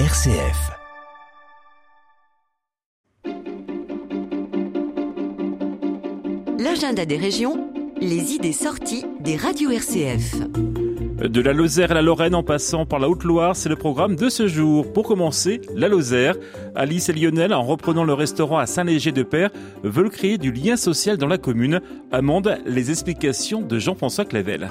RCF. L'agenda des régions, les idées sorties des radios RCF. De la Lozère à la Lorraine en passant par la Haute-Loire, c'est le programme de ce jour. Pour commencer, la Lozère. Alice et Lionel, en reprenant le restaurant à Saint-Léger-de-Père, veulent créer du lien social dans la commune. Amende, les explications de Jean-François Clavel.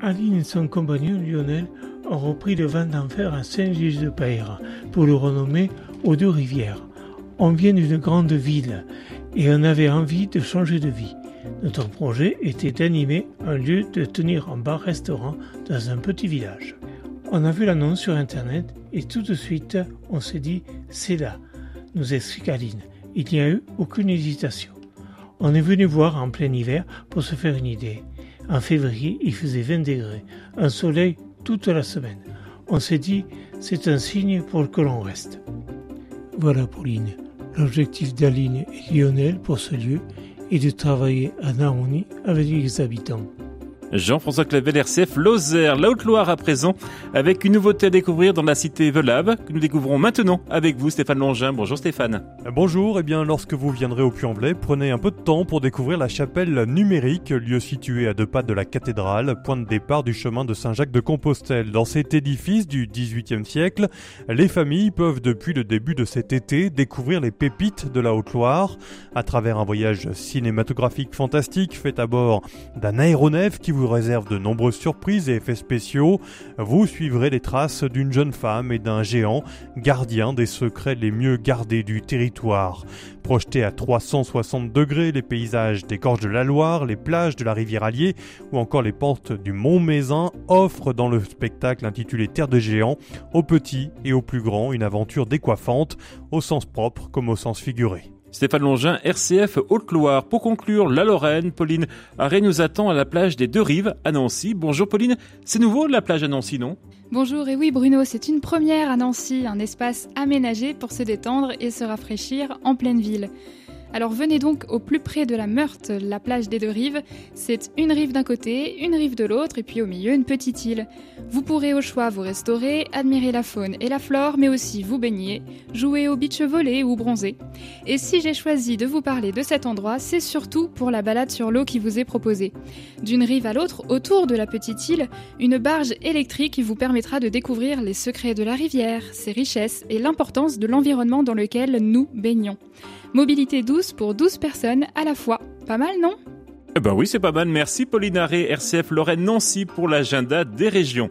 Aline et son compagnon Lionel ont repris le vent d'enfer à Saint-Gilles-de-Père pour le renommer aux deux rivières. On vient d'une grande ville et on avait envie de changer de vie. Notre projet était d'animer un lieu de tenir un bar-restaurant dans un petit village. On a vu l'annonce sur internet et tout de suite on s'est dit c'est là, nous explique Aline. Il n'y a eu aucune hésitation. On est venu voir en plein hiver pour se faire une idée. En février, il faisait 20 degrés, un soleil toute la semaine. On s'est dit, c'est un signe pour que l'on reste. Voilà Pauline, l'objectif d'Aline et Lionel pour ce lieu est de travailler en harmonie avec les habitants. Jean-François Clavel, RCF, Lozère, la Haute-Loire à présent, avec une nouveauté à découvrir dans la cité Velave, que nous découvrons maintenant avec vous, Stéphane Longin. Bonjour Stéphane. Bonjour, et eh bien lorsque vous viendrez au Puy-en-Velay, prenez un peu de temps pour découvrir la chapelle numérique, lieu situé à deux pas de la cathédrale, point de départ du chemin de Saint-Jacques de Compostelle. Dans cet édifice du XVIIIe siècle, les familles peuvent depuis le début de cet été découvrir les pépites de la Haute-Loire à travers un voyage cinématographique fantastique fait à bord d'un aéronef qui vous réserve de nombreuses surprises et effets spéciaux. Vous suivrez les traces d'une jeune femme et d'un géant, gardien des secrets les mieux gardés du territoire. Projetés à 360 degrés, les paysages des gorges de la Loire, les plages de la rivière Allier ou encore les portes du Mont Mézin offrent dans le spectacle intitulé Terre de géants aux petits et aux plus grands une aventure décoiffante au sens propre comme au sens figuré. Stéphane Longin, RCF Haute-Loire. Pour conclure, la Lorraine, Pauline Arrêt nous attend à la plage des Deux Rives à Nancy. Bonjour Pauline, c'est nouveau la plage à Nancy, non? Bonjour, et oui Bruno, c'est une première à Nancy, un espace aménagé pour se détendre et se rafraîchir en pleine ville. Alors venez donc au plus près de la Meurthe, la plage des deux rives. C'est une rive d'un côté, une rive de l'autre, et puis au milieu une petite île. Vous pourrez au choix vous restaurer, admirer la faune et la flore, mais aussi vous baigner, jouer au beach volley ou bronzer. Et si j'ai choisi de vous parler de cet endroit, c'est surtout pour la balade sur l'eau qui vous est proposée. D'une rive à l'autre, autour de la petite île, une barge électrique vous permettra de découvrir les secrets de la rivière, ses richesses et l'importance de l'environnement dans lequel nous baignons. Mobilité douce pour 12 personnes à la fois. Pas mal, non? Eh ben oui, c'est pas mal. Merci Pauline Arré, RCF Lorraine Nancy pour l'agenda des régions.